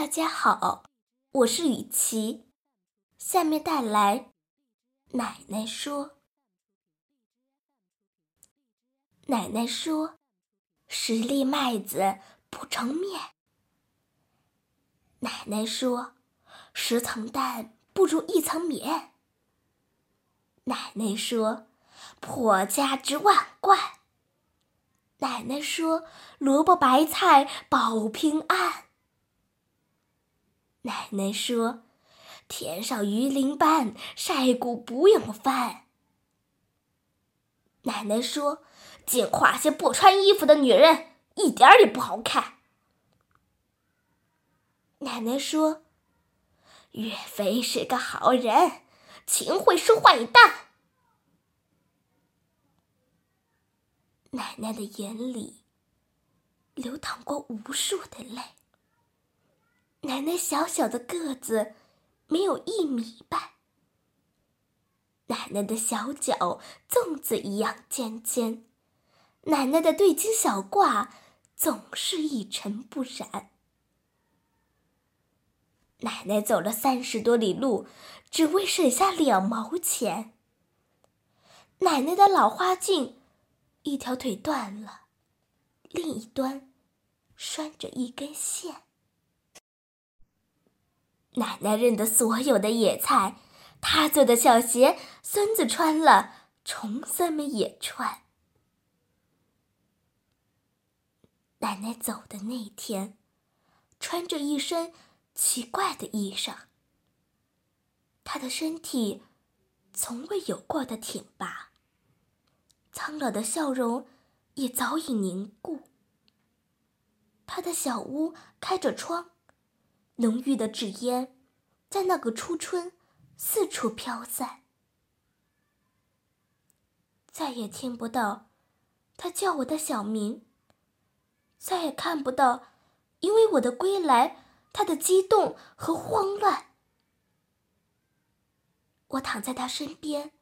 大家好，我是雨琪，下面带来奶奶说。奶奶说：“十粒麦子不成面。”奶奶说：“十层蛋不如一层棉。”奶奶说：“破家值万贯。”奶奶说：“萝卜白菜保平安。”奶奶说：“天上鱼鳞斑，晒谷不用翻。”奶奶说：“净夸些不穿衣服的女人，一点儿也不好看。”奶奶说：“岳飞是个好人，秦桧是坏蛋。”奶奶的眼里流淌过无数的泪。奶奶小小的个子没有一米半，奶奶的小脚粽子一样尖尖，奶奶的对襟小褂总是一尘不染。奶奶走了三十多里路，只为省下两毛钱。奶奶的老花镜，一条腿断了，另一端拴着一根线。奶奶认得所有的野菜，她做的小鞋，孙子穿了，重孙们也穿。奶奶走的那天，穿着一身奇怪的衣裳，她的身体从未有过的挺拔，苍老的笑容也早已凝固。她的小屋开着窗。浓郁的纸烟，在那个初春四处飘散。再也听不到他叫我的小名，再也看不到因为我的归来他的激动和慌乱。我躺在他身边，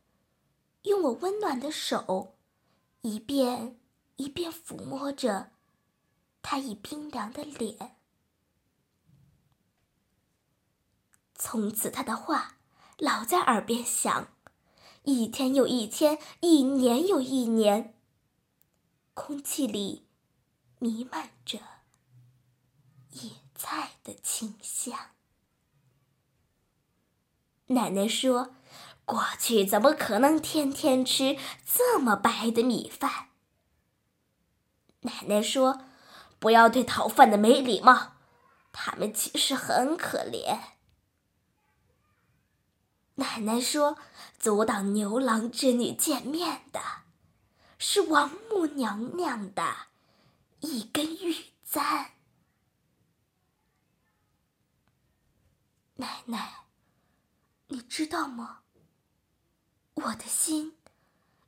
用我温暖的手，一遍一遍抚摸着他已冰凉的脸。从此，他的话老在耳边响，一天又一天，一年又一年。空气里弥漫着野菜的清香。奶奶说：“过去怎么可能天天吃这么白的米饭？”奶奶说：“不要对讨饭的没礼貌，他们其实很可怜。”奶奶说：“阻挡牛郎织女见面的，是王母娘娘的一根玉簪。”奶奶，你知道吗？我的心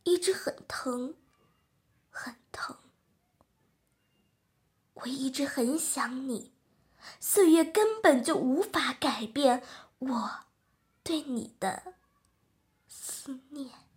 一直很疼，很疼。我一直很想你，岁月根本就无法改变我。对你的思念。